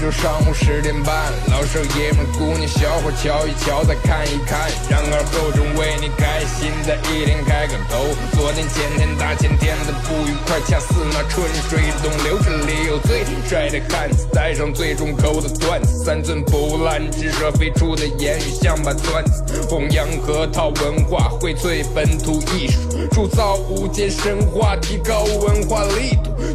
就上午十点半，老少爷们、姑娘小伙瞧一瞧，再看一看，然而够钟为你开心的一天开个头。昨天、前天、大前天的不愉快，恰似那春水东流。这里有最帅的汉子，带上最重口的段子，三寸不烂之舌飞出的言语像把钻子，弘扬核桃文化，荟萃本土艺术，铸造无间神话，提高文化力度，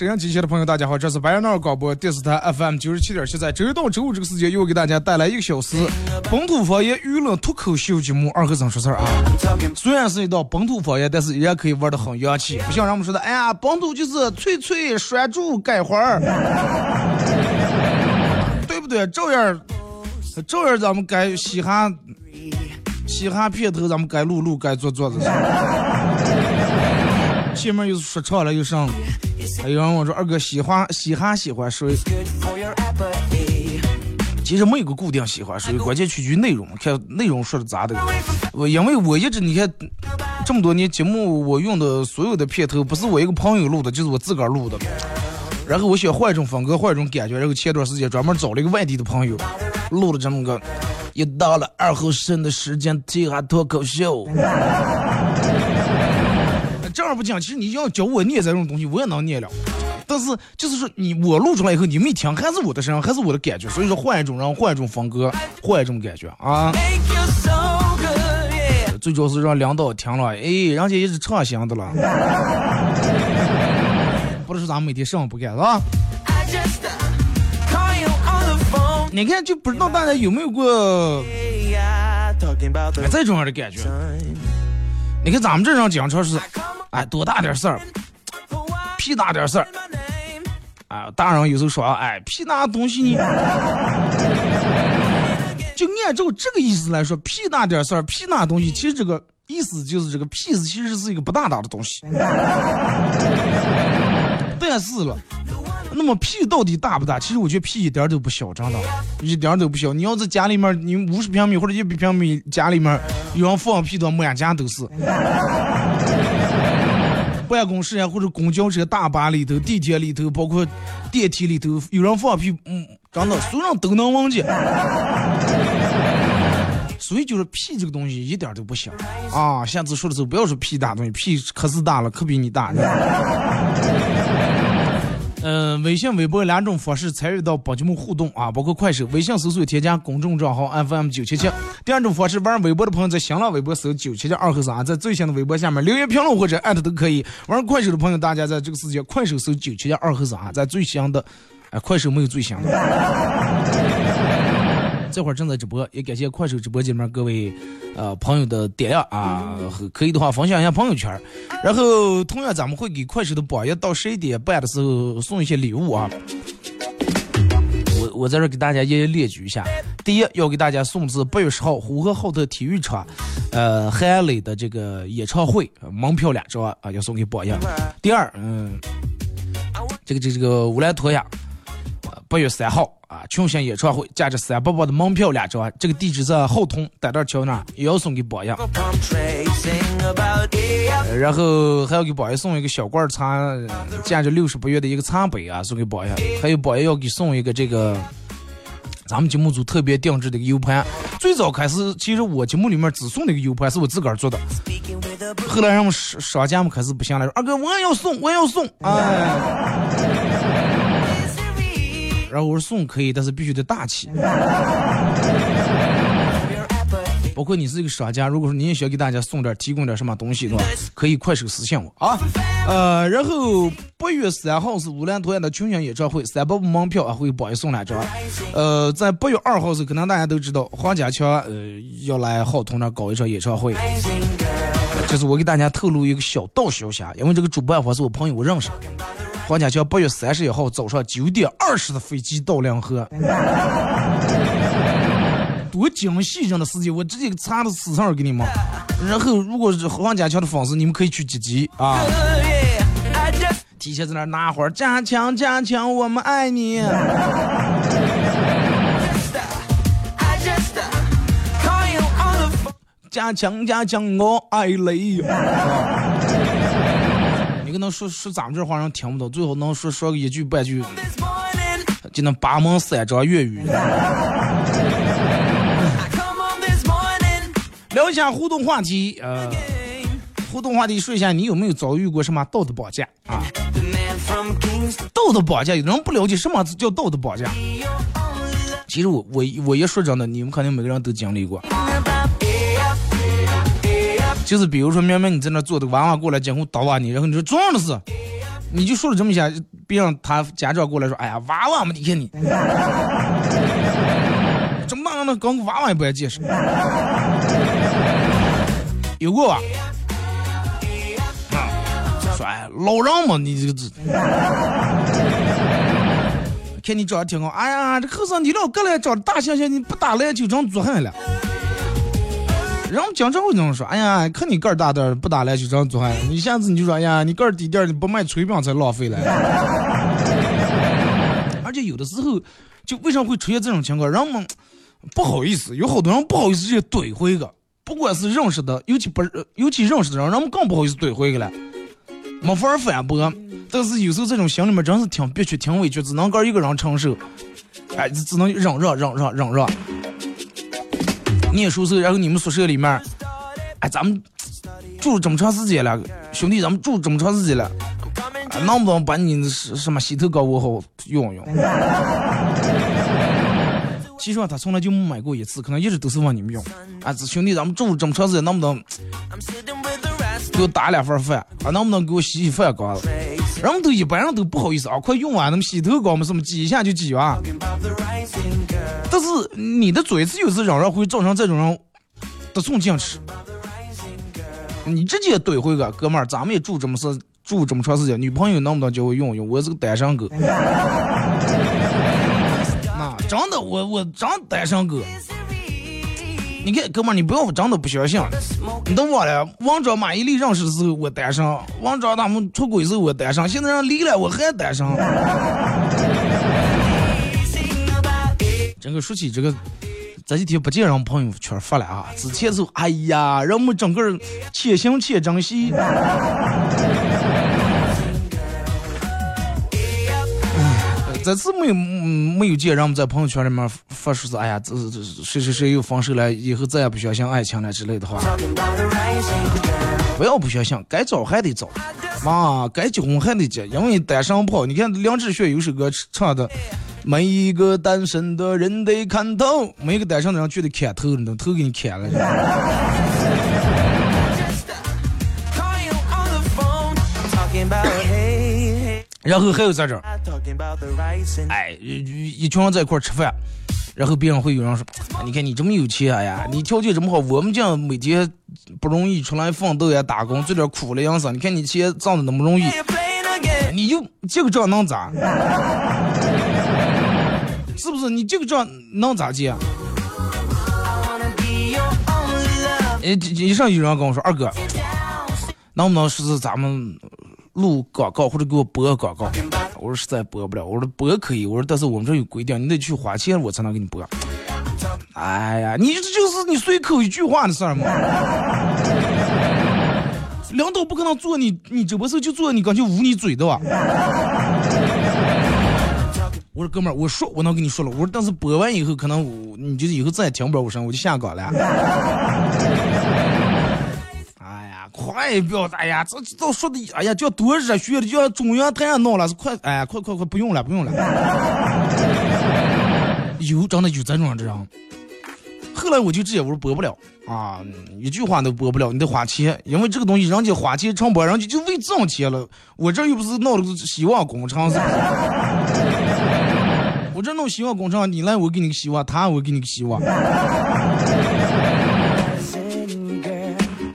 沈阳机器的朋友，大家好，这是白杨闹广播电视台 FM 九十七点七，在周一到周五这个时间，又给大家带来一个小时本土方言娱乐脱口秀节目《二和尚说事儿》啊。虽然是一道本土方言，但是依然可以玩的很洋气，不像人们说的，哎呀，本土就是脆脆拴住改花儿，对不对？照样，照样咱们该嘻哈，嘻哈片头咱们该录录，该做做的。前面又说唱了又上，还有人问说二哥喜欢嘻哈喜欢谁？其实没有个固定喜欢谁，关键取决于内容，看内容说的咋的。我因为我一直你看这么多年节目，我用的所有的片头不是我一个朋友录的，就是我自个儿录的。然后我想换一种风格，换一种感觉，然后前段时间专门找了一个外地的朋友录了这么个。一到了二后生的时间，听下脱口秀。不讲，其实你要教我念这种东西，我也能念了。但是就是说，你我录出来以后，你们一听还是我的声音，还是我的感觉。所以说，换一种人，换一种风格，换一种感觉啊。最主要是让领导听了，哎，人家也是唱行的了。不是说咱们每天上午不干是吧？你看，就不知道大家有没有过这种样的感觉？你看咱们这种经常是。哎，多大点事儿，屁大点事儿，啊，大人有时候说，哎，屁大东西呢，就按照这个意思来说，屁大点事儿，屁大东西，其实这个意思就是这个屁是其实是一个不大大的东西。但是了，那么屁到底大不大？其实我觉得屁一点都不小，真的，一点都不小。你要在家里面，你五十平米或者一百平米家里面，有人放屁的，满家都是。办公室呀，或者公交车、大巴里头、地铁里头，包括电梯里头，有人放屁，嗯，真的，所有人都能闻见。所以就是屁这个东西一点都不小啊！下次说的时候不要说屁大东西，屁可是大了，可比你大。嗯，微信、微博两种方式参与到帮节目互动啊，包括快手、微信搜索添加公众账号 FM 九七七。第二种方式，玩微博的朋友在新浪微博搜九七七二和三，在最新的微博下面留言评论或者艾特都可以。玩快手的朋友，大家在这个时间快手搜九七七二和三，在最新的，哎，快手没有最新的。这会儿正在直播，也感谢快手直播间里面各位呃朋友的点亮啊，可以的话分享一下朋友圈。然后同样咱们会给快手的榜一到十一点半的时候送一些礼物啊。我我在这给大家一一列举一下：第一，要给大家送是八月十号呼和浩特体育场呃韩磊的这个演唱会门票两张啊，要送给榜一。第二，嗯，这个这这个乌兰托娅。八月三号啊，群星演唱会价值三百八的门票两张，这个地址在后通丹道桥那儿，也要送给 榜样。然后还要给榜样送一个小罐茶，价值六十八元的一个茶杯啊，送给榜样。还有榜样要给送一个这个咱们节目组特别定制的一个 U 盘。最早开始，其实我节目里面只送那个 U 盘是我自个儿做的，后来让们商商家们开始不行了，说二哥我也要送，我也要送，哎。然后我说送可以，但是必须得大气。包括你是一个商家，如果说你也想给大家送点、提供点什么东西的话，可以快手私信我啊。呃，然后八月三号是乌兰托娅的群演演唱会，三百五门票啊会帮你送两张。呃，在八月二号是可能大家都知道黄家强呃要来浩通那搞一场演唱会，就是我给大家透露一个小道消息啊，因为这个主办方是我朋友我认识。黄家强八月三十一号早上九点二十的飞机到两河。多精细上的事情，我直接查到死上给你们。然后，如果是黄家强的粉丝，你们可以去接机啊。提前在那拿会儿，加强加强，我们爱你。加强加强，我爱你。你跟他说说咱们这话人听不懂，最后能说说个一句半句，就能八门三张粤语。聊一下互动话题，呃，互动话题说一下，你有没有遭遇过什么道德绑架啊？道德绑架，有人不了解什么叫道德绑架。其实我我我一说真的，你们肯定每个人都经历过。就是比如说，明明你在那坐的娃娃过来监控捣娃你，然后你说重要的是，你就说了这么一下，别让他家长过来说，哎呀，娃娃嘛，你看你。这么大人了，搞个娃娃也不爱解释。有过吧？说哎，老人嘛，你这个字，看你长得挺好。哎呀，这后生你老过来长大猩猩，你不打篮球成做汉了。人们经常会这么说，哎呀，看你个儿大点儿，不打篮球成做汉。你下次你就说，哎呀，你个儿低点儿，你不卖炊饼才浪费了。而且有的时候，就为什么会出现这种情况？人们。不好意思，有好多人不好意思去怼回个，不管是认识的，尤其不尤其认识的人，人们更不好意思怼回个了，没法反驳。但是有时候这种心里面真是挺憋屈、挺委屈，只能个一个人承受，哎，只能忍让、忍让、忍让。念书时候，然后你们宿舍里面，哎，咱们住这么长时间了，兄弟，咱们住这么长时间了，能不能把你什什么洗头膏我好用用？其实他从来就没买过一次，可能一直都是往你们用。啊，兄弟，咱们住这么长时间，能不能给我打两份饭？啊，能不能给我洗洗饭膏子？人们都一般人都不好意思啊，快用完，那么洗头膏嘛，什么挤一下就挤完。但是你的嘴次有时嚷嚷会造成这种人得寸进尺。你直接怼回个哥们儿，咱们也住这么是住这么长时间，女朋友能不能叫我用用？我是个单身狗。那真的，我我真单身狗。你看，哥们儿，你不要真的不相信。你都忘了，王庄马伊琍认识的时候我单身，王庄他们出轨时候我单身，现在人离了我还单身。这个说起这个，这几天不见人朋友圈发了啊。之前是哎呀，人们整个且行且珍惜。这次没有没有见人们在朋友圈里面发说是哎呀，这这谁谁谁又分手了，以后再也不相信爱情了之类的话。不要不相信，该找还得找，妈，该结婚还得结，因为单身不好。你看梁志炫有首歌唱的，每一个单身的人得看透，每一个单身的人就得看透，你都头给你砍了。然后还有在这儿，哎，一群人在一块吃饭，然后别人会有人说：“你看你这么有钱哎呀，你条件这么好，我们这样每天不容易出来奋斗呀，打工做点苦的样子，你看你钱挣的那么容易，你就这个账能咋？是不是？你这个账能咋结？”哎，一上有人跟我说：“二哥，能不能是咱们？”录广告或者给我播广告，我说实在播不了。我说播可以，我说但是我们这有规定，你得去花钱我才能给你播。哎呀，你这就是你随口一句话的事儿嘛。领导不可能做你，你这不是就做你刚就捂你嘴的吧？我说哥们儿，我说我能跟你说了，我说但是播完以后可能我你就以后再也听不着我声，我就下岗了。哎呀，快不要，哎呀，这都说的，哎呀，叫多热血的，叫中央台上闹了，快，哎，快快快，不用了，不用了。有真的有这种人。后来我就直接我说播不了啊，一句话都播不了，你得花钱，因为这个东西人家花钱唱播，人家就为挣钱了。我这又不是闹了个希望工程，是？我这弄希望工程，你来我给你个希望，他我给你个希望。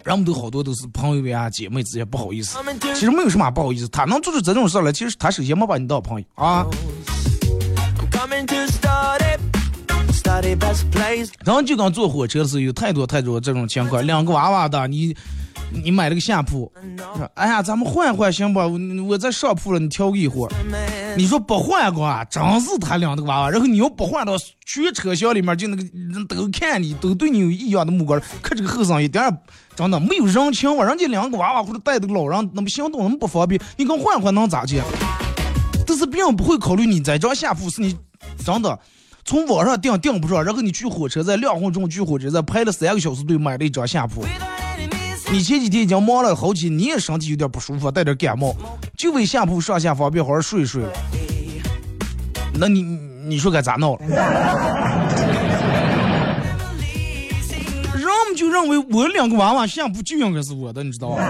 人们都好多都是朋友呀、姐妹之间，不好意思。其实没有什么不好意思，他能做出这种事来，其实他首先没把你当朋友啊。然后就刚坐火车的时候，有太多太多这种情况，两个娃娃的，你你买了个下铺，说哎呀，咱们换换行不？我在上铺了，你挑个一会儿。你说不换个，真是他两个娃娃。然后你要不换的话，全车厢里面就那个人都看你，都对你有异样的目光，可这个后生一点真的没有人情味。人家两个娃娃或者带着个老人，那么行动那么不方便，你跟换换能咋去？但是别人不会考虑你在这下铺是你真的。从网上订订不上，然后你去火车站两分钟去火车站排了三个小时队买了一张下铺。你前几天已经忙了好几，你也身体有点不舒服，带点感冒，就为下铺上下方便好好睡一睡。那你你说该咋弄？人们就认为我两个娃娃下铺就应该是我的，你知道吧？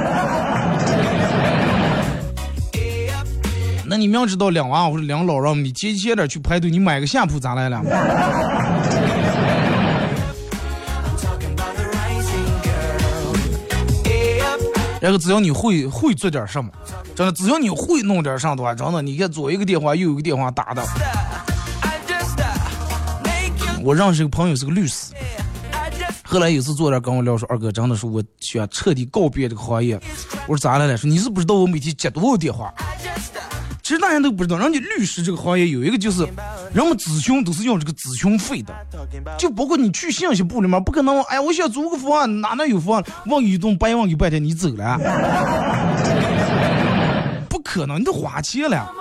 那你明知道两娃或者两老人，你提前点去排队，你买个下铺咋来了？然后只要你会会做点什么，真的，只要你会弄点啥的话，真的，你看左一个电话，右一个电话打的。我认识一个朋友是个律师，后来有次坐这跟我聊说，二哥真的是我想彻底告别这个行业。我说咋了呢？说你是不知道我每天接多少电话？其实大家都不知道，人家律师这个行业有一个就是，人们咨询都是要这个咨询费的，就包括你去信息部里面，不可能，哎，我想租个房，哪能有房，问一顿白问你半天，你走了，不可能，你都花钱了。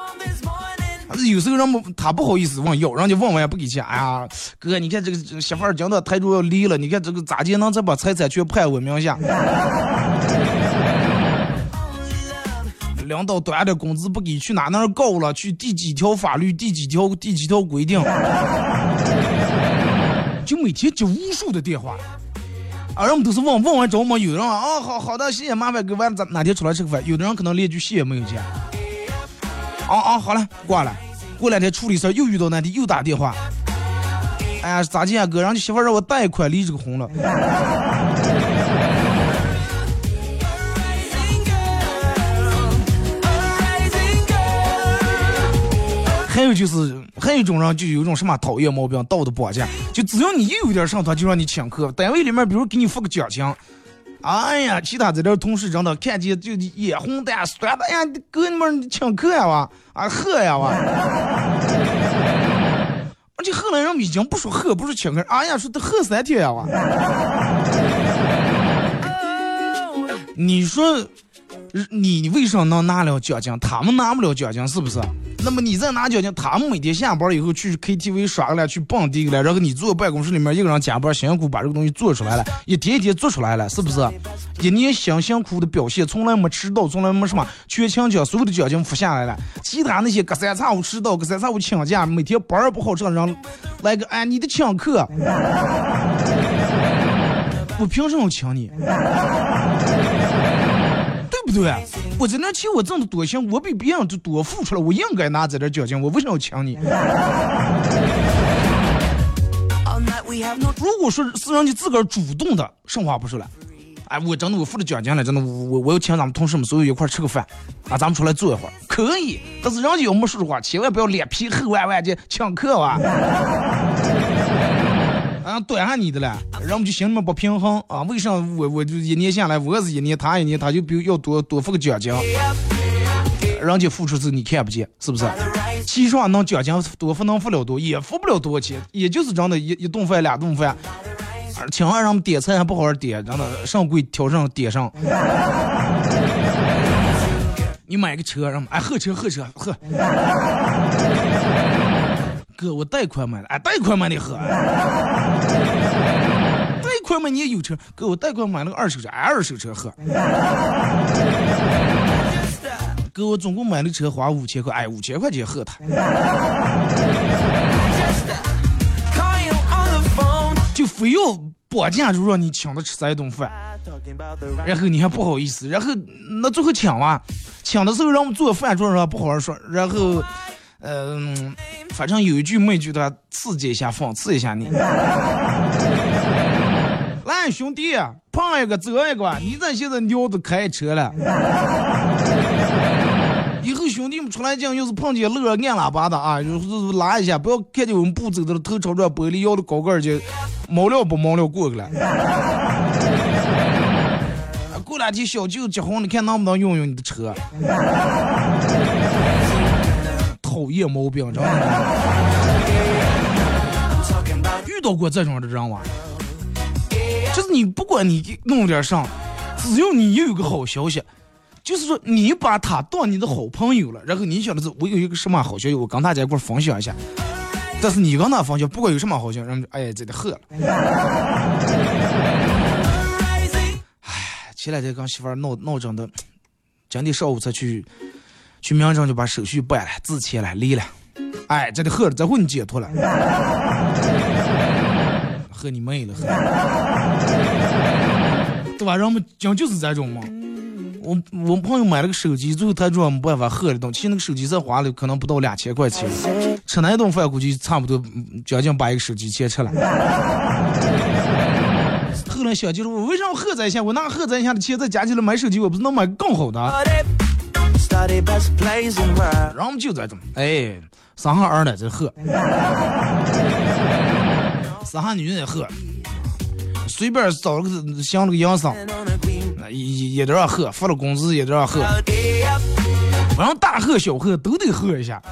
有时候人们他不好意思问要，人家问完也不给钱。哎呀，哥，你看这个媳妇儿讲的台州要离了，你看这个咋地能再把财产全判我名下？领导端点工资不给，去哪哪告了？去第几条法律？第几条？第几条规定？就每天接无数的电话，啊，人们都是问问完找我们，有人啊，好好的，谢谢，麻烦给完咱哪天出来吃个饭？有的人可能连句谢也没有接。啊啊，好了，挂了。过两天处理事又遇到难题，又打电话。哎呀，咋地啊，哥？人家媳妇让我贷款离这个婚了。还有就是，还有一种人就有一种什么讨厌毛病，道德绑架。就只要你一有点上头，就让你请客。单位里面，比如给你发个奖金，哎呀，其他这点同事真的看见就眼红的酸的，哎呀，哥你们请客呀哇，啊喝呀哇。而且后来人已经不说喝，不是请客，哎呀，说都喝三天呀哇。你说。你为什么能拿了奖金，他们拿不了奖金，是不是？那么你再拿奖金，他们每天下班以后去 KTV 耍了，去蹦迪了，然后你坐办公室里面一个人加班辛苦把这个东西做出来了，一天一天做出来了，是不是？一年辛辛苦苦的表现，从来没迟到，从来没什么，全勤奖，所有的奖金付下来了。其他那些隔三差五迟到，隔三差五请假，每天班儿不好上，让来个哎你的请客，我凭什么请你？不对，我在那钱我挣的多行，我比别人就多付出了，我应该拿这点奖金，我为什么要请你？如果说是让你自个儿主动的，实话不说了，哎，我真的我付了奖金了，真的我我我要请咱们同事们所有一块吃个饭，啊，咱们出来坐一会儿，可以，但是人家要没说的话，千万不要脸皮厚万万的请客啊。啊，端上你的了，然后我们就心里面不平衡啊。为啥我我就一年下来，我是一年，他一年，他就比要多多付个奖金，人家付出是你看不见，是不是？其实能奖金多付能付了多，也付不了多少钱，也就是真的一一顿饭两顿饭，请完人们点菜还不好好点，真的上柜挑上点上。你买个车，让哎喝车喝车喝。哥，我贷款买的，哎，贷款买的喝，贷款嘛你也有车，哥我贷款买了个二手车，哎，二手车喝。哥我总共买的车花五千块，哎，五千块钱喝他。就非要绑架就让你请他吃这一顿饭，然后你还不好意思，然后那最后抢完，抢的时候让我们做饭桌上不好好说，然后，嗯，反正有一句没一句的刺激一下，讽刺一下你。来兄弟，碰一个折一个，你这现在尿都开车了。以后兄弟们出来讲，要是碰见乐按喇叭的啊，就是拉一下，不要看见我们步走的头朝着玻璃摇的高个儿就毛料不毛料过去了。过两天小舅结婚，你看能不能用用你的车？讨厌毛病，知道吗？遇到过这种的人吗？就是你不管你弄点啥，只要你有个好消息。就是说，你把他当你的好朋友了，然后你想的是，我有一个什么好消息，我跟大家一块分享一下。但是你跟他分享，不管有什么好消息，人哎呀，这得喝了。哎，前两天跟媳妇闹闹整的，今天上午才去去民政就把手续办了，字签了，离了。哎，这得喝了，这回你解脱了。喝你妹了，喝！对吧？人们讲就是这种嘛。我我朋友买了个手机，最后他说没办法喝了东，其实那个手机才花了可能不到两千块钱，吃那一顿饭估计差不多将近把一个手机钱吃了。后来想就是我为啥喝这钱？我拿喝这钱的钱再加起来买手机，我不是能买更好的？然后我们就在这，哎，三号儿呢在喝，三号女人也喝，随便找了个像了个洋桑。也也都要喝，发了工资也都要喝，反正大喝小喝都得喝一下，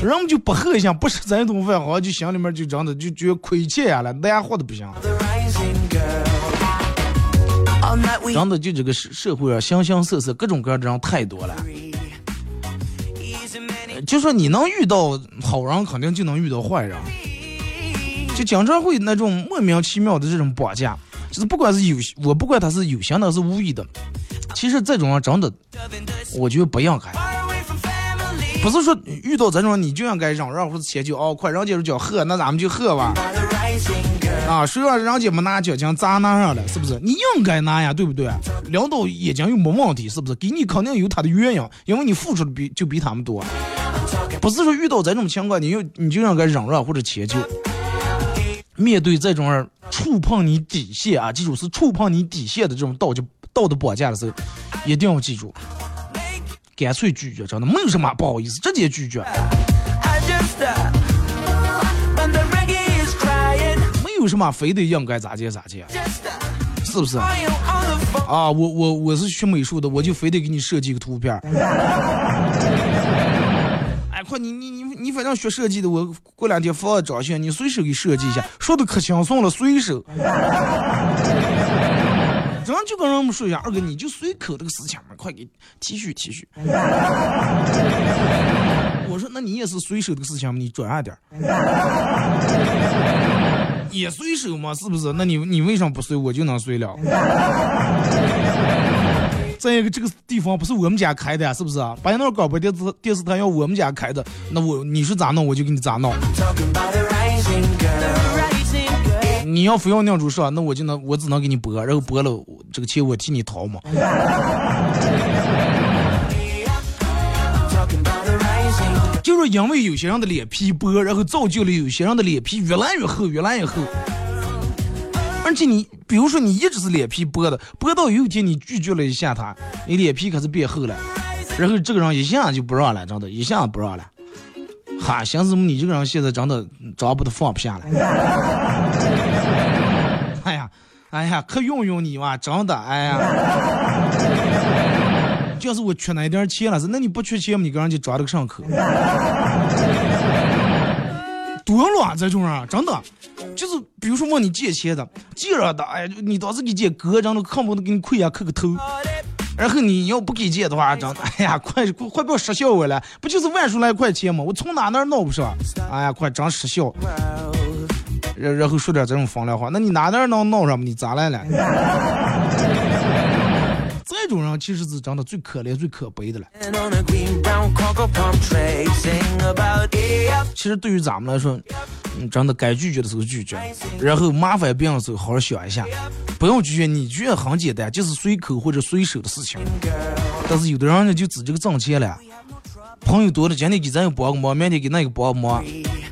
人们就不喝一下，不吃这顿饭，好像就心里面就真的就觉得亏欠呀了，难活的不行。真的就这个社社会上形形色色各种各样的人太多了，就说你能遇到好人，肯定就能遇到坏人，就经常会那种莫名其妙的这种绑架。就是不管是有我不管他是有心的还是无意的，其实这种人真的，我觉得不应该。不是说遇到这种你就应该让让或者迁就哦，快人家就叫喝，那咱们就喝吧。啊，谁让人家没拿奖金砸那上了，是不是？你应该拿呀，对不对？领导眼睛又没问题，是不是？给你肯定有他的原因，因为你付出的比就比他们多。不是说遇到这种情况，你又你就应该忍让或者迁就。面对这种触碰你底线啊，记住是触碰你底线的这种道就道德绑架的时候，一定要记住，干脆拒绝，真的没有什么不好意思，直接拒绝。有什么非得应该咋接咋接，是不是？啊，我我我是学美术的，我就非得给你设计个图片。哎，快你你你你反正学设计的，我过两天发个照片，你随手给设计一下，说的可轻松了，随手。真就跟人们说一下，二哥你就随口这个事情嘛，快给 T 恤 T 恤。我说那你也是随手的事情嘛？你转让点也随手嘛，是不是？那你你为什么不随？我就能随了。再一个，这个地方不是我们家开的，是不是啊？白那广播电视电视台要我们家开的，那我你说咋弄，我就给你咋弄。你要非要那样子说，那我就能我只能给你播，然后播了这个钱我替你掏嘛。就是因为有些人的脸皮薄，然后造就了有些人的脸皮越来越厚，越来越厚。而且你，比如说你一直是脸皮薄的，薄到有一天你拒绝了一下他，你脸皮可是变厚了，然后这个人一下就不让了，真的，一下不让了。哈，寻思你这个人现在真的找不得放不下了。哎呀，哎呀，可用用你嘛，真的，哎呀。就是我缺那一点钱了是，那你不缺钱吗？你给人家装了个上口。多乱这种人，真的，就是比如说问你借钱的，借了的，哎呀，你当时给借哥，真的恨不得给你跪下磕个头。然后你要不给借的话，真的，哎呀，快快快不要失效我了，不就是万数来块钱吗？我从哪那儿弄不上？哎呀，快真失效。然然后说点这种风凉话，那你哪点能弄上？你咋来了？这种人其实是真的最可怜、最可悲的了。其实对于咱们来说，真的该拒绝的时候拒绝，然后麻烦别人的时候好好想一下，不用拒绝。你拒绝很简单，就是随口或者随手的事情。但是有的人呢，就指这个挣钱了，朋友多了，今天给咱个帮个忙，明天给那个帮个忙，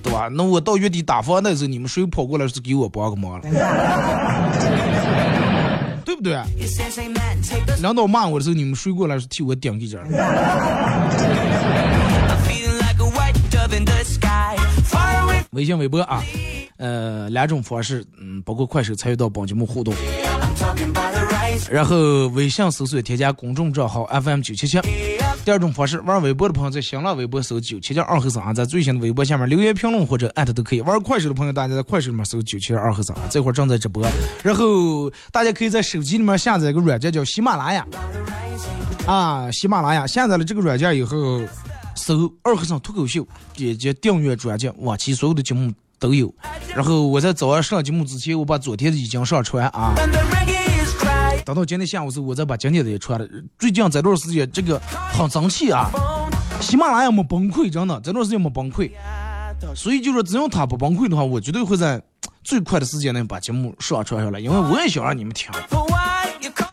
对吧？那我到月底打房贷的时候，你们谁跑过来是给我帮个忙了？对不对？领导骂我的时候，你们谁过来替我顶一下？微信、微博啊，呃，两种方式，嗯，包括快手参与到本节目互动。然后微信搜索添加公众账号 FM 九七七。第二种方式，玩微博的朋友在新浪微博搜九七七二和三，在最新的微博下面留言评论或者艾特都可以。玩快手的朋友，大家在快手里面搜九七二和三，这会儿正在直播。然后大家可以在手机里面下载一个软件叫喜马拉雅，啊，喜马拉雅下载了这个软件以后，搜二和尚脱口秀，点击订阅专辑，往期所有的节目都有。然后我在早上上节目之前，我把昨天的已经上传啊。等到今天下午时候，我再把今天的也出来了。最近这段时间，这个很生气啊！喜马拉雅没崩溃，真的这段时间没崩溃。所以就说，只要他不崩溃的话，我绝对会在最快的时间内把节目上传下来，因为我也想让你们听。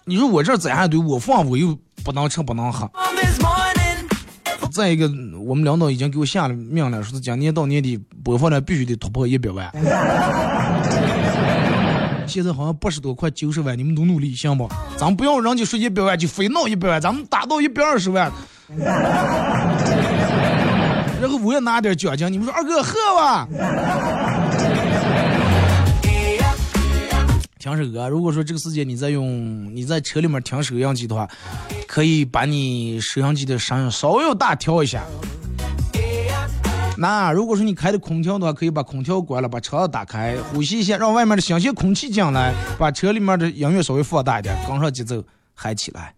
你说我这咋样对我放我又不能吃不能喝。再一个，我们领导已经给我下了命令，说是今年到年底播放量必须得突破一百万。现在好像八十多块九十万，你们努努力行不？咱不要人家说一百万就非闹一百万，咱们达到一百二十万，然后我也拿点奖金。你们说二哥喝吧？听首歌，如果说这个时间你在用你在车里面听收音机的话，可以把你收音机的声音稍微大调一下。那如果说你开的空调的话，可以把空调关了，把车子打开，呼吸一下，让外面的新鲜空气进来，把车里面的音乐稍微放大一点，跟上节奏，嗨起来。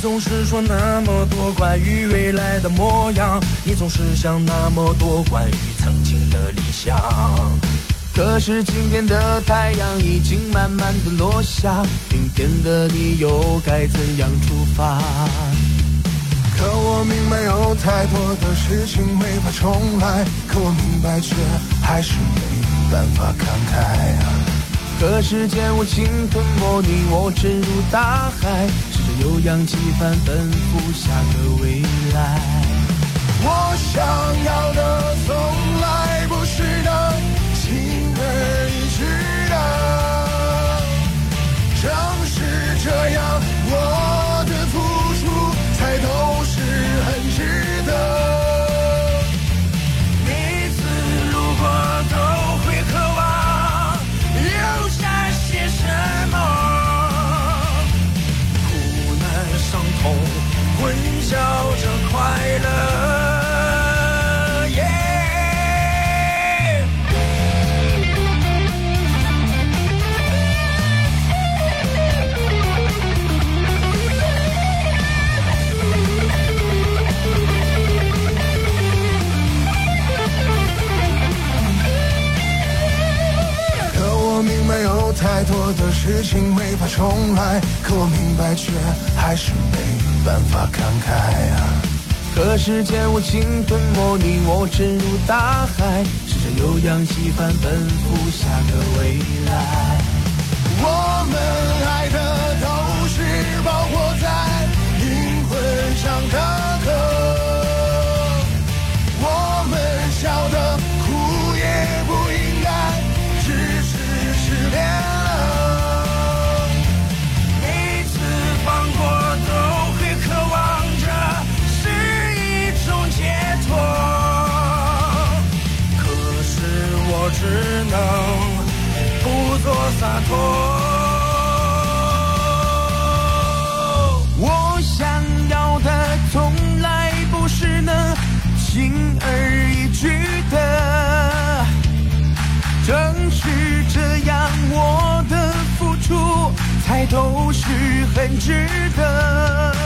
总是说那么多关于未来的模样，你总是想那么多关于曾经的理想。可是今天的太阳已经慢慢的落下，明天的你又该怎样出发？可我明白有太多的事情没法重来，可我明白却还是没办法看开啊。可时间无情吞没你我，沉入大海。有氧气帆奔赴下个未来。我想要的从重来，可我明白却还是没。办法看开啊！可时间无情吞没你我，沉入大海，试着有氧气帆奔赴下个未来。我们爱的都是包裹在灵魂上的能不做洒脱，我想要的从来不是能轻而易举的，正是这样，我的付出才都是很值得。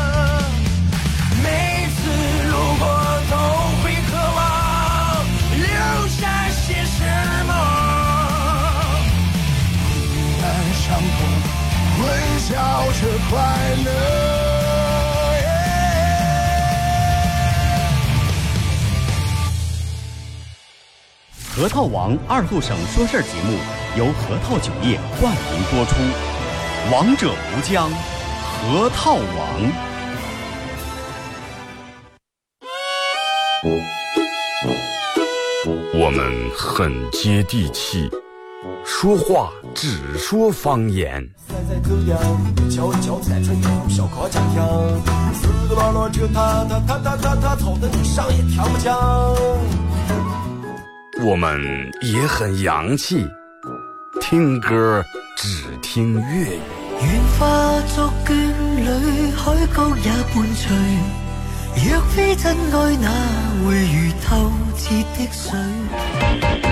笑着快乐。核桃王二后省说事儿节目由核桃酒业冠名播出，王者无疆，核桃王。我们很接地气，说话只说方言。我们也很洋气，听歌只听粤语。愿化作眷侣，海角也伴随。若非真爱，哪会如透彻的水？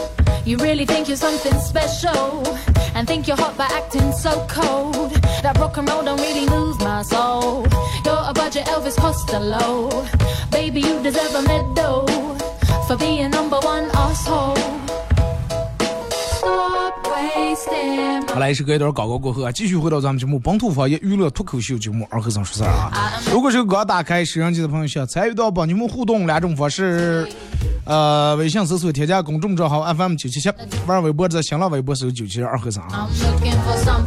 You really think you're something special and think you're hot by acting so cold. That rock and roll don't really lose my soul. You're a budget Elvis Costello. Baby, you deserve a medal for being number one asshole. Stop wasting. 好来，是隔一段广告过后啊，继续回到咱们节目本土方言娱乐脱口秀节目二和尚说事儿啊。如果是刚打开摄像机的朋友，想参与到帮你们互动两种方式，呃，微信搜索添加公众账号 FM 九七七，玩微博在新浪微博搜九七二和尚.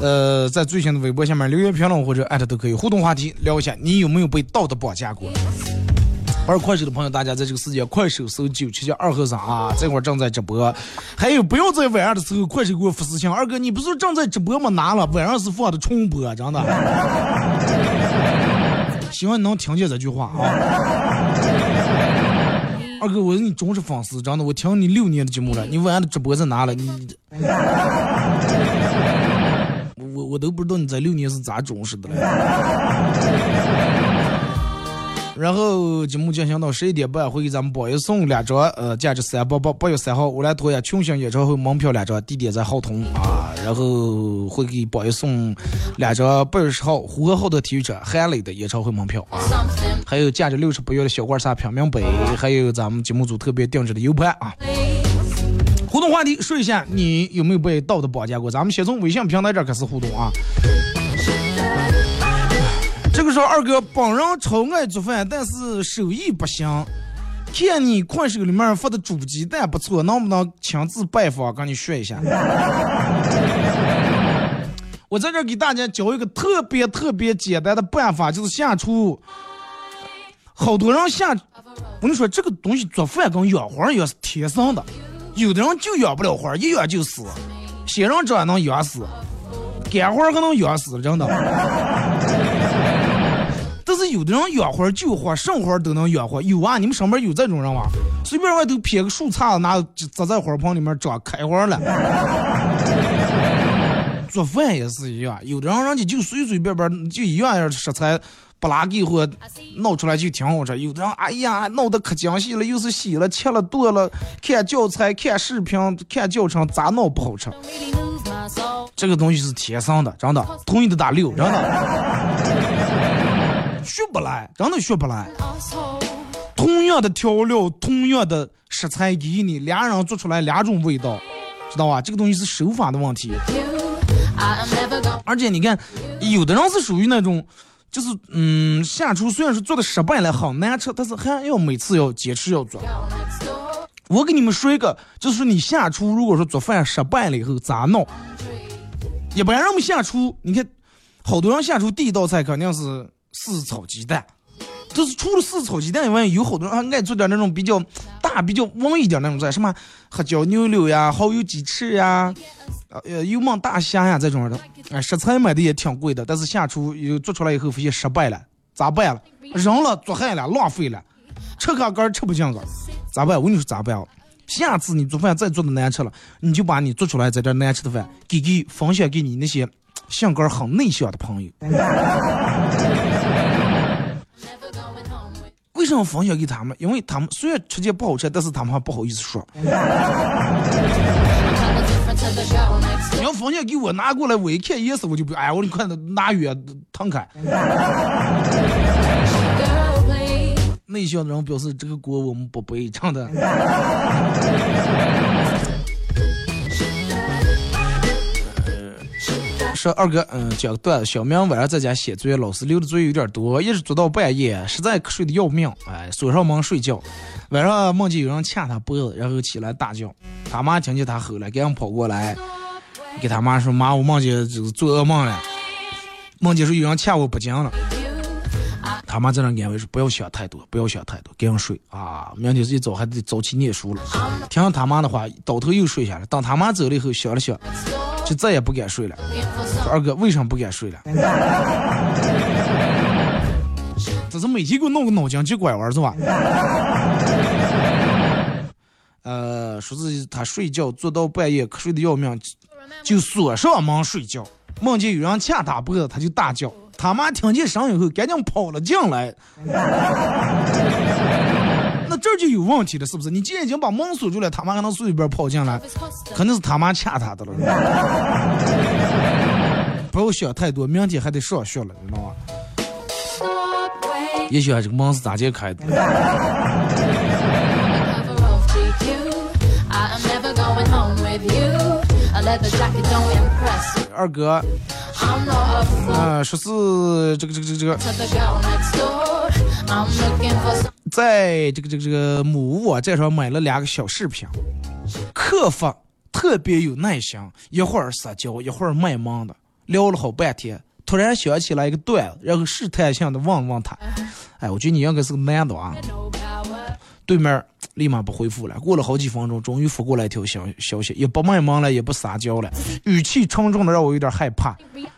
呃，在最新的微博下面留言评论或者艾特都可以互动话题聊一下，你有没有被道德绑架过？玩快手的朋友，大家在这个时间快手搜九七七二和尚啊，这会儿正在直播。还有，不要在晚上的时候快手给我发私信，二哥，你不是正在直播吗？拿了，晚上是放的重播，真的。希望你能听见这句话啊。二哥，我是你忠实粉丝，真的，我听你六年的节目了，你晚上的直播在哪了？你，我我我都不知道你这六年是咋忠实的了。然后节目进行到十一点半，会给咱们榜一送两张，呃，价值三八八，八月三号乌兰托娅群星演唱会门票两张，地点在浩通啊。然后会给榜一送两张八月十号呼和浩特体育场韩磊的演唱会门票啊。还有价值六十八元的小罐茶平民杯，还有咱们节目组特别定制的 U 盘啊。互动话题说一下，你有没有被道德绑架过？咱们先从微信平台这开始互动啊。这个时候，二哥本人超爱做饭，但是手艺不行。看你快手里面发的煮鸡蛋不错，能不能亲自拜访，跟你学一下？我在这给大家教一个特别特别简单的办法，就是下厨。好多人下，我跟你说，这个东西做饭跟养花一样是天生的，有的人就养不了花，一养就死。仙人掌能养死，干花还能养死，真的。但是有的人养花就花，什么花都能养活。有啊，你们身边有这种人吗？随便外头撇个树杈子，拿砸在花盆里面长开花了。做饭也是一样，有的人人家就随随便便就一样样食材不拉给或弄出来就挺好吃，有的人哎呀弄得可精细了，又是洗了切了剁了，看教材看视频看教程咋弄不好吃.这个东西是天生的，真的，同意的打六，真的，学不来，真的学不来。同样的调料，同样的食材给你，俩人做出来两种味道，知道吧？这个东西是手法的问题。而且你看，有的人是属于那种，就是嗯，下厨虽然是做的失败了，很难吃，但是还要每次要坚持要做。我给你们说一个，就是你下厨如果说做饭失败了以后咋弄？一般人们下厨，你看，好多人下厨第一道菜肯定是柿子炒鸡蛋。就是除了柿子炒鸡蛋以外，有好多人还爱做点那种比较大、比较旺一点那种菜，什么黑椒牛柳呀、蚝油鸡翅呀、呃油焖大虾呀这种的。哎，食材买的也挺贵的，但是下厨又做出来以后发现失败了，咋办了？扔了，做害了，浪费了，吃卡干吃不进去，咋办？我跟你说咋办？下次你做饭再做的难吃了，你就把你做出来在这难吃的饭给给分享给你那些性格很内向的朋友。为什么分享给他们？因为他们虽然吃起不好吃，但是他们还不好意思说。你要分享给我拿过来，我一看也是我就不，哎，我说你快拿远烫开。内向的人表示这个锅我们不背，唱的。说二哥，嗯，讲个段子。小明晚上在家写作业，老师留的作业有点多，一直做到半夜，实在瞌睡的要命。哎，锁上门睡觉。晚上梦见有人掐他脖子，然后起来大叫。他妈听见他吼了，赶紧跑过来，给他妈说：“妈，我梦见就是做噩梦了，梦见说有人掐我脖颈了。”他妈在那安慰说：“不要想太多，不要想太多，赶紧睡啊！明天一早还得早起念书了。”听了他妈的话，倒头又睡下了。等他妈走了以后，想了想，就再也不敢睡了。二哥为什么不敢睡了？这是每天给我弄个脑筋急拐弯是吧？呃，说是他睡觉做到半夜瞌睡的要命，就锁上门睡觉，梦见有人掐他脖子，他就大叫。他妈听见声音后，赶紧跑了进来。那这就有问题了，是不是？你既然已经把门锁住了，他妈还能随便跑进来，肯定是他妈掐他的了。不要想太多，明天还得上学了，知道吗？也许这个门是咋解开的？二哥，啊，说是这个这个这个这个，在这个这个这个母卧站上买了两个小饰品，客服特别有耐心，一会儿撒娇，一会儿卖萌的，聊了好半天，突然想起来一个段子，然后试探性的问问他，哎，我觉得你应该是个男的啊。对面立马不回复了，过了好几分钟，终于发过来一条消消息，也不卖萌了，也不撒娇了，语气沉重的让我有点害怕。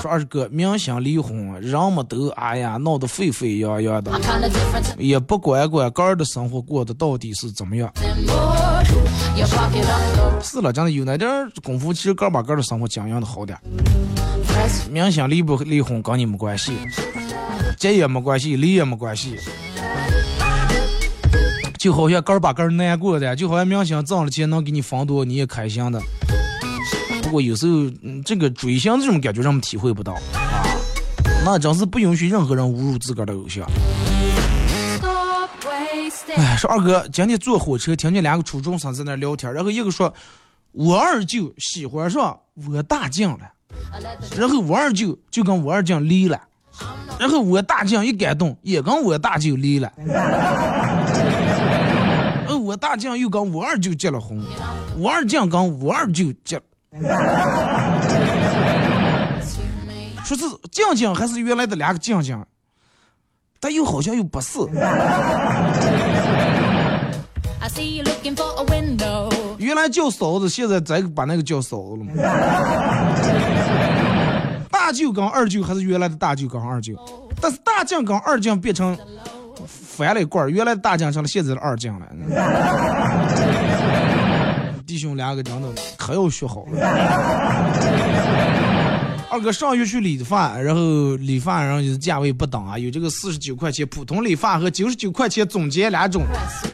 说二哥，明星离婚，人们都哎呀闹得沸沸扬扬的，也不管管个儿的生活过得到底是怎么样。是了，真的有那点功夫，其实个把个的生活经营的好点。明星离不离婚跟你没关系，结也没关系，离也没关系。就好像个把个难过的，就好像明星挣了钱能给你分多，你也开心的。不过有时候，这个追星这种感觉让我们体会不到，那真是不允许任何人侮辱自个儿的偶像。哎，说二哥，今天坐火车听见两个初中生在那聊天，然后一个说我二舅喜欢上我大将了，然后我二舅就跟我二将离了，然后我大将一感动也跟我大舅离了，呃，我大将又跟我二舅结了婚，我二将跟我二舅结。说是静静还是原来的两个静静，但又好像又不是。原来叫嫂子，现在再把那个叫嫂子了吗？大舅跟二舅还是原来的大舅跟二舅，但是大将跟二将变成翻了一罐原来的大将成了现在的二将了。弟兄两个真的可要学好了。二哥上月去理发，然后理发然后就是价位不等啊，有这个四十九块钱普通理发和九十九块钱总结两种，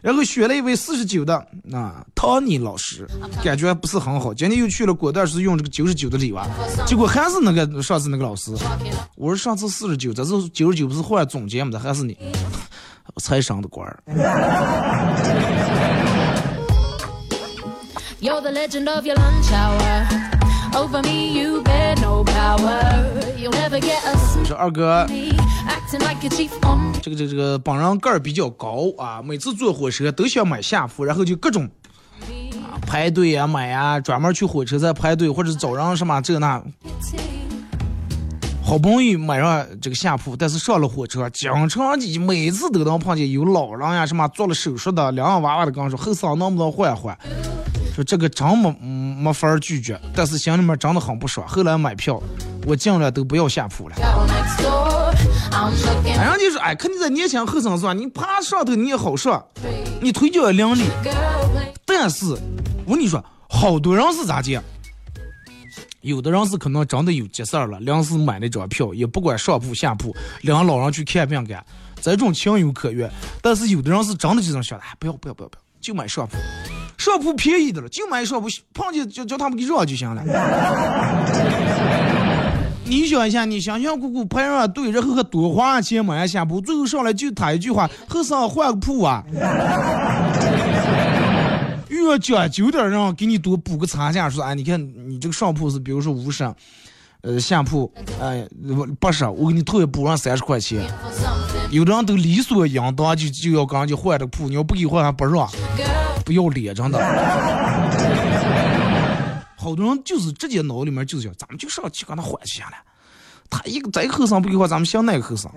然后选了一位四十九的，那汤尼老师感觉不是很好。今天又去了，果断是用这个九十九的理发，结果还是那个上次那个老师。我说上次四十九，这次九十九不是换总结吗？这还是你，财商的官儿。说二哥，这个这个这个本人个儿比较高啊，每次坐火车都想买下铺，然后就各种啊排队啊买啊，专门去火车站排队或者找人什么这那。好不容易买上这个下铺，但是上了火车，经常的每次都能碰见有老人呀，什么做了手术的、两个娃娃的，跟我说后嗓能不能换换？说这个真没没法拒绝，但是心里面真的很不爽。后来买票，我尽量都不要下铺了。人家说，哎，看你在年轻后生是吧？你爬上头你也好说，你腿脚也伶俐。但是我跟你说，好多人是咋的？有的人是可能真的有急事儿了，临时买那张票，也不管上铺下铺，领老人去看病干，这种情有可原。但是有的人是真的就这么想的，哎，不要不要不要不要，就买上铺，上铺便宜的了，就买上铺，碰见叫叫他们给让就行了。你想一下，你辛辛苦苦排上队，然后还多花钱买下铺，最后上来就他一句话，后生换个铺啊。越讲究点，让给你多补个差价，说哎，你看你这个上铺是比如说五十，呃下铺哎八十，我给你退补上三十块钱。有的人都理所应当就就要跟人家换这个铺，你要不给换还不让，不要脸，真的。好多人就是直接脑里面就是想，咱们就上去跟他换就行了。他一个这个后生不给换，咱们想那个后生，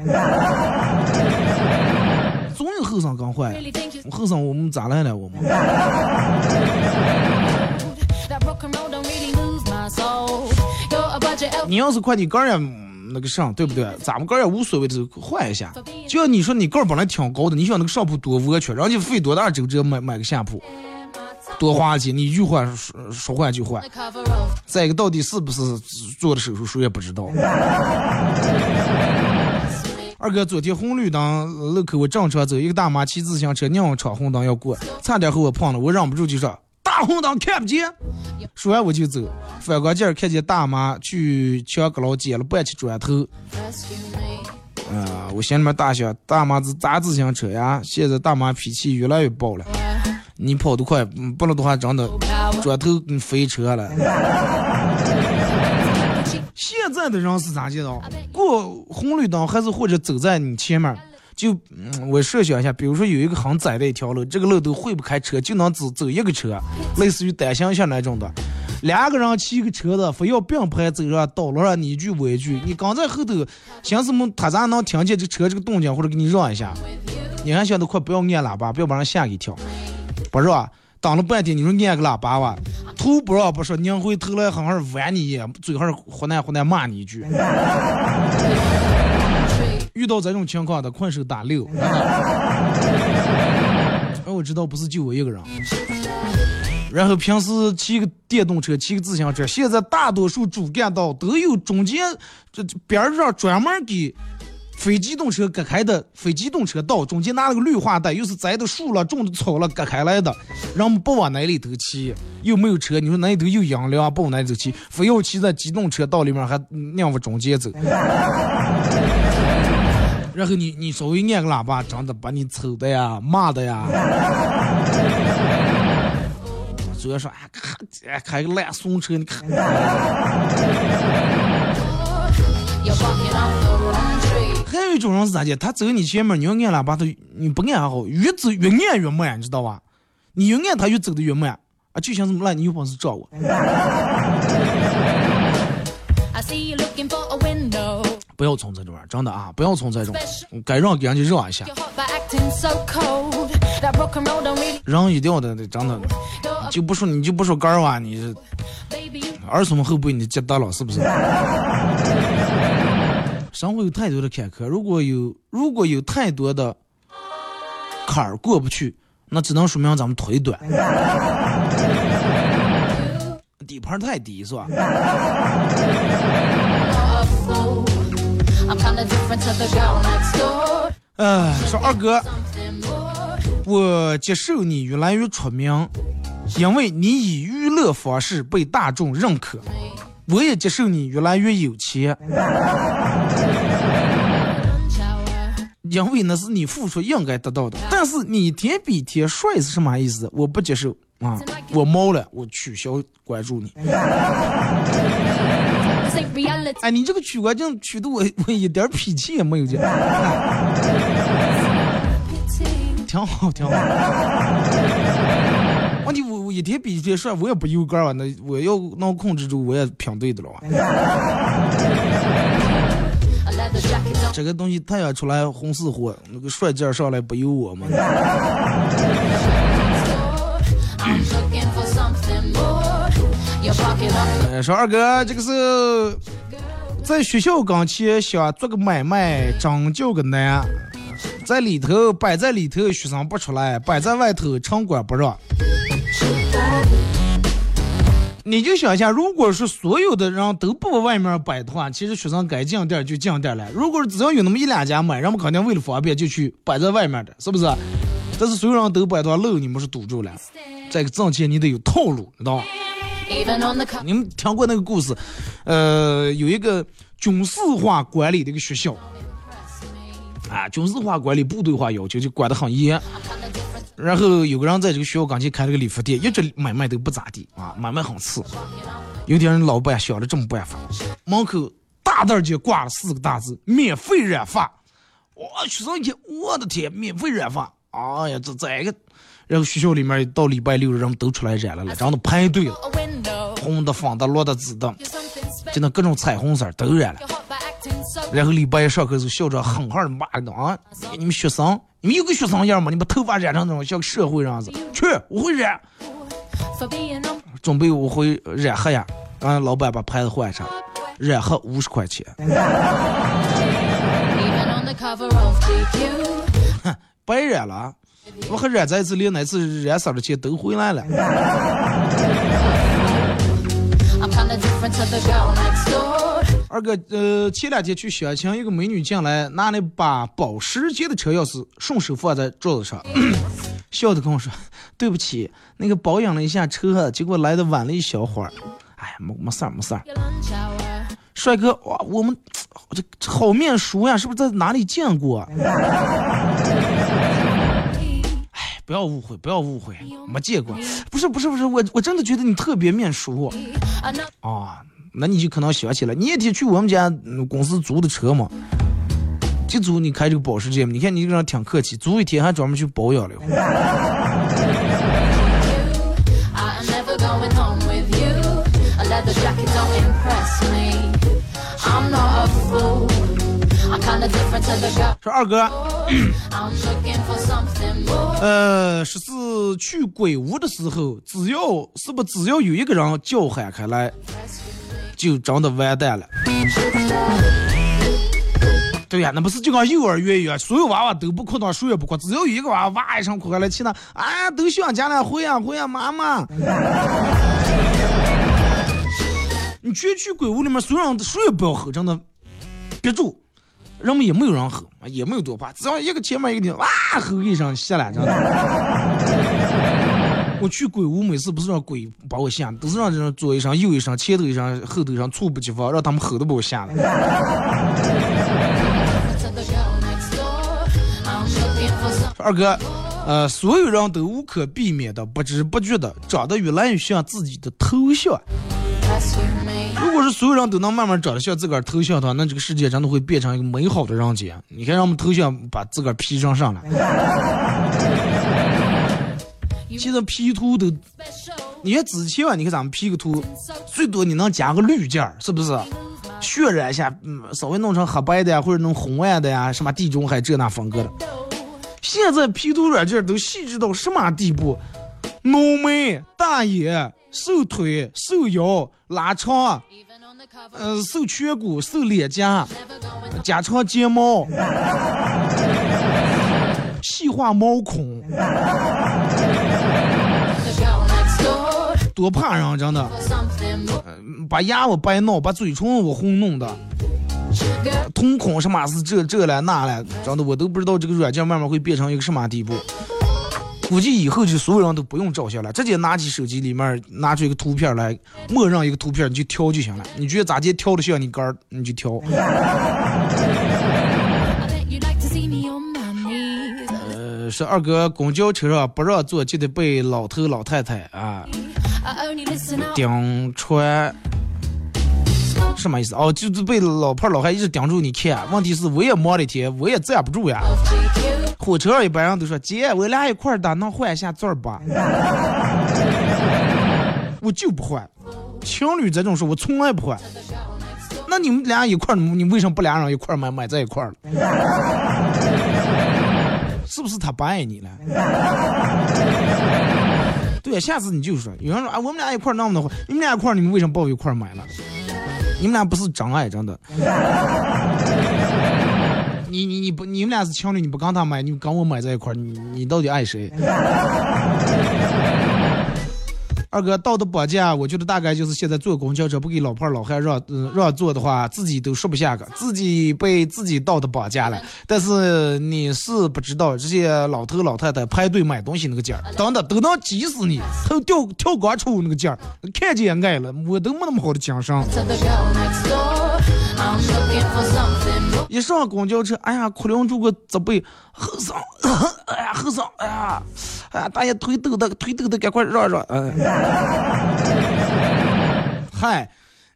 总有后生刚换。really think you 后生我们咋来了？我们.你要是快递杆儿也嗯那个上，对不对？咱们个儿也无所谓的，换一下。就像你说你个儿本来挺高的，你想那个上铺多窝屈，人家费多大周折买买个下铺，多花钱，你一换说说换就换。再一个，到底是不是做的手术，谁也不知道。二哥，昨天红绿灯路口我正常走，一个大妈骑自行车硬闯红灯要过，差点和我碰了，我忍不住就说：“大红灯看不见。”说完我就走，反光镜看见大妈去墙角捡了半截砖头，啊、我心里面大想，大妈是砸自行车呀？现在大妈脾气越来越暴了，你跑得快，不然的话真的砖头飞车了。现在的人是咋知道？过红绿灯还是或者走在你前面，就、嗯我设想一下，比如说有一个很窄的一条路，这个路都会不开车，就能只走一个车，类似于单行线那种的。两个人骑个车的，非要并排走上道路上，你一句我一句，你刚在后头想什么，他咋能听见这车这个动静，或者给你让一下？你还想都快，不要按喇叭，不要把人吓一跳，不是吧？等了半天，你说按个喇叭吧，头不让不说，拧回头来好好玩你一眼，嘴还是胡难胡难骂你一句。遇到这种情况的，快手打六。哎，我知道不是就我一个人。然后平时骑个电动车、骑个自行车，现在大多数主干道都有中间这这边上专门给非机动车隔开的非机动车道，中间拿了个绿化带，又是栽的树了、种的草了隔开来的，人们不往那里头骑，又没有车，你说那里头有阴凉，不往那里头骑，非要骑在机动车道里面还让往中间走。然后你你稍微按个喇叭，真的把你抽的呀、骂的呀。主要说哎，开哎开个烂怂车，你看。还有一种人是咋的？他走你前面，你要按喇叭，他你不按还好，越走越按越慢，你知道吧？你越按他越走的越慢啊！就像什么烂，你有本事找我，不要从这种玩，真的啊，不要从这种，该让给人家让一下.让一定要的，真的就不说你就不说杆儿哇，你. You 儿孙后辈你接得了是不是？生活有太多的坎坷，如果有如果有太多的坎儿过不去，那只能说明咱们腿短，底盘太低是吧？哎，说二哥，我接受你越来越出名，因为你以娱乐方式被大众认可。我也接受你越来越有钱，因为那是你付出应该得到的。但是你天比天帅是什么意思？我不接受啊！我毛了，我取消关注你。哎，你这个取关键取的我我一点脾气也没有见.挺好挺好。问题我我一天比一天帅，我也不有杆儿啊，那我要能控制住，我也平对的了这个东西太阳出来红似火，那个帅劲儿上来不由我嘛。说二哥，这个是在学校刚去想做个买卖，真叫个难。在里头摆在里头，学生不出来；摆在外头，城管不让。你就想一下，如果是所有的人都不往外面摆的话，其实学生该进店儿就进店儿了。如果只要有那么一两家买，人们肯定为了方便就去摆在外面的，是不是？但是所有人都摆的话，路你们是堵住了。这个挣钱你得有套路，知道吧？你们听过那个故事？呃，有一个军事化管理的一个学校，啊，军事化管理部队化要求就管得很严。然后有个人在这个学校刚去开了个理发店，一直买卖都不咋地啊，买卖很次。有天老板想了这么办法，门口大字儿就挂了四个大字：免费染发。我，学生一看，我的天，免费染发！哎呀，这这个，然后学校里面到礼拜六人们都出来染了了，然后都排队了。红的、粉的、绿的、紫的就那各种彩虹色都染了.然后礼拜一上课时候，校长狠狠的骂的啊！你们学生，你们有个学生样吗？你把头发染成那种像社会人样子，去，我会染准备我会染黑呀。让老板把牌子换上，染黑五十块钱 GQ. 白染了啊。我和冉在一次，连那次染色的钱都回来了。二哥，呃，前两天去相亲，一个美女进来，拿了把保时捷的车钥匙，顺手放在桌子上，笑着跟我说：“对不起，那个保养了一下车，结果来的晚了一小会儿。”哎呀，没没事儿，没事儿。帅哥，哇，我们这这好面熟呀，是不是在哪里见过？哎，不要误会，不要误会，没见过。不是，不是，不是，我我真的觉得你特别面熟。啊，那你就可能想起来，你那天去我们家、嗯公司租的车嘛，就租你开这个保时捷嘛，你看你这个人挺客气，租一天还专门去保养了。说二哥，呃，说是去鬼屋的时候，只要是不只要有一个人叫喊开来，就真的完蛋了。对呀，那不是就跟幼儿园一样，所有娃娃都不哭闹，谁也不哭，只要有一个娃娃哇一声哭开来，气呢，啊，都想家了，回呀回呀，妈妈。你去去鬼屋里面，所有人谁也不要吼，真的，憋住，人们也没有人吼，也没有多怕，只要一个前面一个地方，哇吼一声下来，真的。我去鬼屋，每次不是让鬼把我吓，都是让这种左一声、右一声、前头一声、后头一声，猝不及防，让他们吼都把我吓了。二哥，呃，所有人都无可避免的、不知不觉的长得越来越像自己的头像。如果是所有人都能慢慢长得像自个儿头像的话，那这个世界真的会变成一个美好的人间。你看，让我们头像把自个儿 P 上上来，现在 P 图都，你看之前啊，你看咱们 P 个图，最多你能加个滤镜，是不是？渲染一下，嗯，稍微弄成黑白的呀，或者弄红外的呀，什么地中海这那风格的。现在 P 图软件都细致到什么地步？浓眉、大眼、瘦腿、瘦腰、拉长.呃，瘦颧骨、瘦脸颊.加长睫毛，细化毛孔.多怕人，真的。把牙我掰弄，把嘴唇我红弄的，瞳孔什么是这这了那了，真的我都不知道这个软件慢慢会变成一个什么地步。估计以后就所有人都不用照相了，直接拿起手机里面拿出一个图片来，默认一个图片你就挑就行了。你觉得咋地挑的像你杆儿，你就挑。呃，是二哥公交车上不让坐，就得被老头老太太啊顶穿。什么意思？哦，就是被老婆老汉一直盯住你看。问题是我也忙了一天，我也站不住呀。火车上一般人都说姐，我俩一块儿打，能换一下座儿吧？我就不换。情侣这种事我从来不换。那你们俩一块儿，你为什么不俩人一块儿买买在一块儿了？是不是他不爱你了？对，下次你就说，有人说啊，我们俩一块儿那么的话，你们俩一块儿，你们为什么不一块儿买了？你们俩不是真爱，真的。你你你不，你们俩是情侣，你不跟他买，你跟我买在一块儿，你你到底爱谁？二哥道德绑架，我觉得大概就是现在坐公交车不给老婆老汉让嗯让坐的话，自己都说不下个，自己被自己道德绑架了。但是你是不知道，这些老头老太太排队买东西那个劲儿，等等都能急死你，还有跳跳广场舞那个劲儿，看见爱了，我都没那么好的精神。一上公交车，哎呀，哭领住个责备，后生，哎呀，后生，哎呀，哎呀，大爷腿抖的，腿抖的，赶快让让，哎。嗨，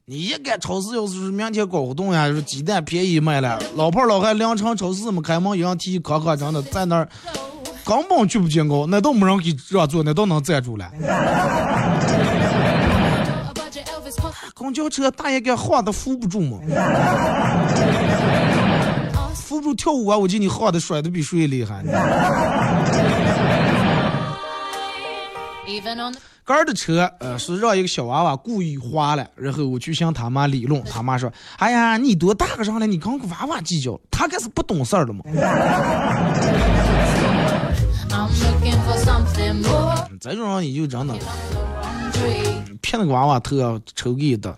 你一赶超市要是明天搞活动呀，说鸡蛋便宜卖了，老婆老汉凌晨超市么开门，一样提磕磕真的在那儿，根本去不见高，那都没人给让座，那都能站住了。公交车大爷给晃的扶不住嘛，扶不住跳舞啊！我记得你晃的甩的比谁厉害。杆儿的车，呃，是让一个小娃娃故意划了，然后我去向他妈理论，他妈说：“哎呀，你多大个人了，你跟个娃娃计较？他可是不懂事儿了嘛。这种人你就真的.骗那个娃娃头要抽给的。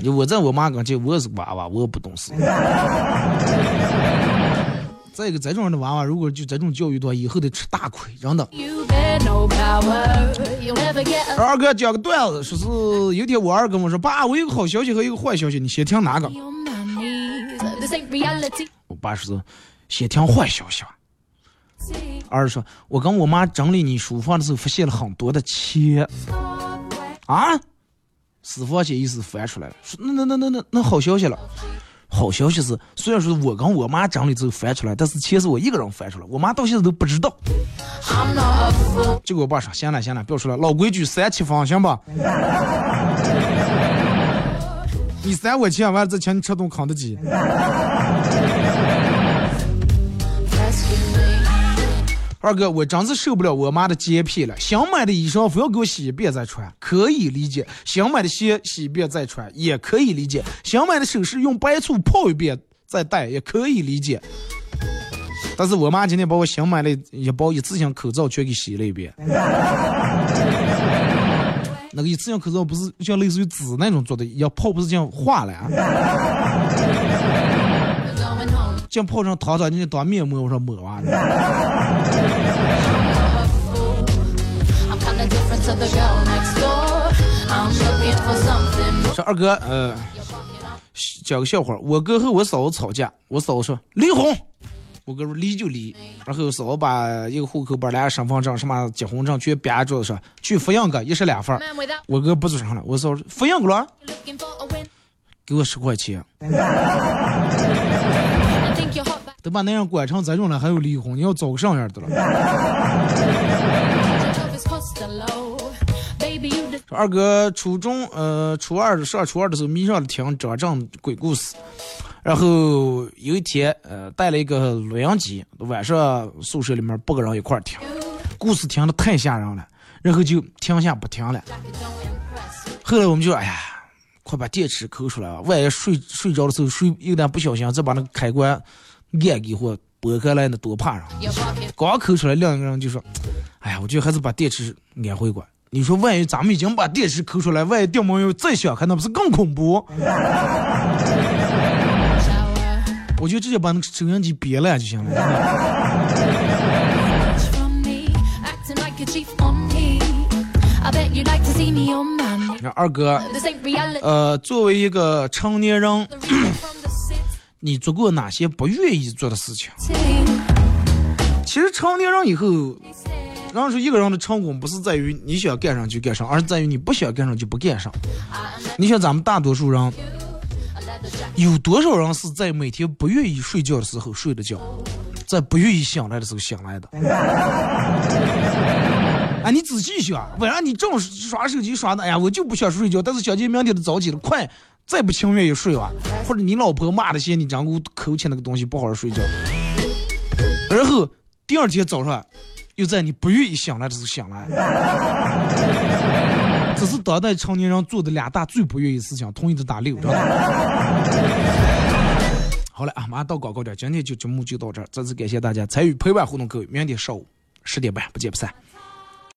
你我在我妈跟前，我也是个娃娃，我也不懂事。再一个，这种人的娃娃，如果就这种教育的话，以后得吃大亏，真的。No power. 二哥讲个段子，说是有一天我二跟我说：“爸，我有个好消息和一个坏消息，你先听哪个 on my knees. This ain't reality.？” 我爸说：“先听坏消息吧。”儿说：“我跟我妈整理你书房的时候，发现了很多的钱啊。”私房钱意思翻出来了，说：“那那那那那那好消息了。”好消息是，虽然说我跟我妈整理之后翻出来，但是钱是我一个人翻出来，我妈到现在都不知道。结果我爸说：“行了行了，不要说了，老规矩，三七分，行吧？你三我钱，完了再请你吃顿肯德基。”二哥，我真是受不了我妈的洁癖了。新买的衣裳非要给我洗一遍再穿，可以理解；新买的鞋洗一遍再穿，也可以理解；新买的首饰用白醋泡一遍再戴，也可以理解。但是我妈今天把我新买的一包一次性口罩全给洗了一遍。那个一次性口罩不是像类似于纸那种做的，要泡不是这样化了啊，想泡上糖汤，你就当面膜，我说抹吧。说二哥，呃，讲个笑话，我哥和我嫂子吵架，我嫂子说离婚，我哥说离就离，然后嫂子把一个户口本、俩身份证、什么结婚证全编桌子上，去复印个，一式两份。我哥不做声了，我嫂子复印过了，给我十块钱。都把那样管成这种了，还有离婚，你要找个上样的了。二哥初中呃初二上初二的时候迷上了听张震鬼故事，然后有一天呃带了一个录音机，晚上宿舍里面八个人一块听，故事听的太吓人了，然后就停下不听了。后来我们就哎呀，快把电池抠出来啊！万一睡睡着的时候睡有点不小心，再把那个开关按给或拨开来那多怕人。刚抠出来，另一个人就说：“哎呀，我觉得还是把电池安回管。”你说万一咱们已经把电池抠出来，万一电毛又再响开，那不是更恐怖？我就直接把那个收音机别了就行了。二哥，呃，作为一个成年人，你做过哪些不愿意做的事情？其实成年人以后，人说一个人的成功不是在于你想干上就干上，而是在于你不想干上就不干上。你像咱们大多数人，有多少人是在每天不愿意睡觉的时候睡的觉，在不愿意醒来的时候醒来的？哎，你仔细想，晚上你正刷手机刷的，哎呀，我就不想睡觉，但是想见明天的早起了，快再不情愿意睡吧，或者你老婆骂的些你张股口起那个东西不好好睡觉，然后第二天早上又在你不愿意醒来的时候醒来，这是当代成年人做的两大最不愿意事情，同意的打六，知道吧？好了啊，马上到广告点，今天就节目就到这，再次感谢大家参与陪伴互动，各位，明天上午十点半不见不散。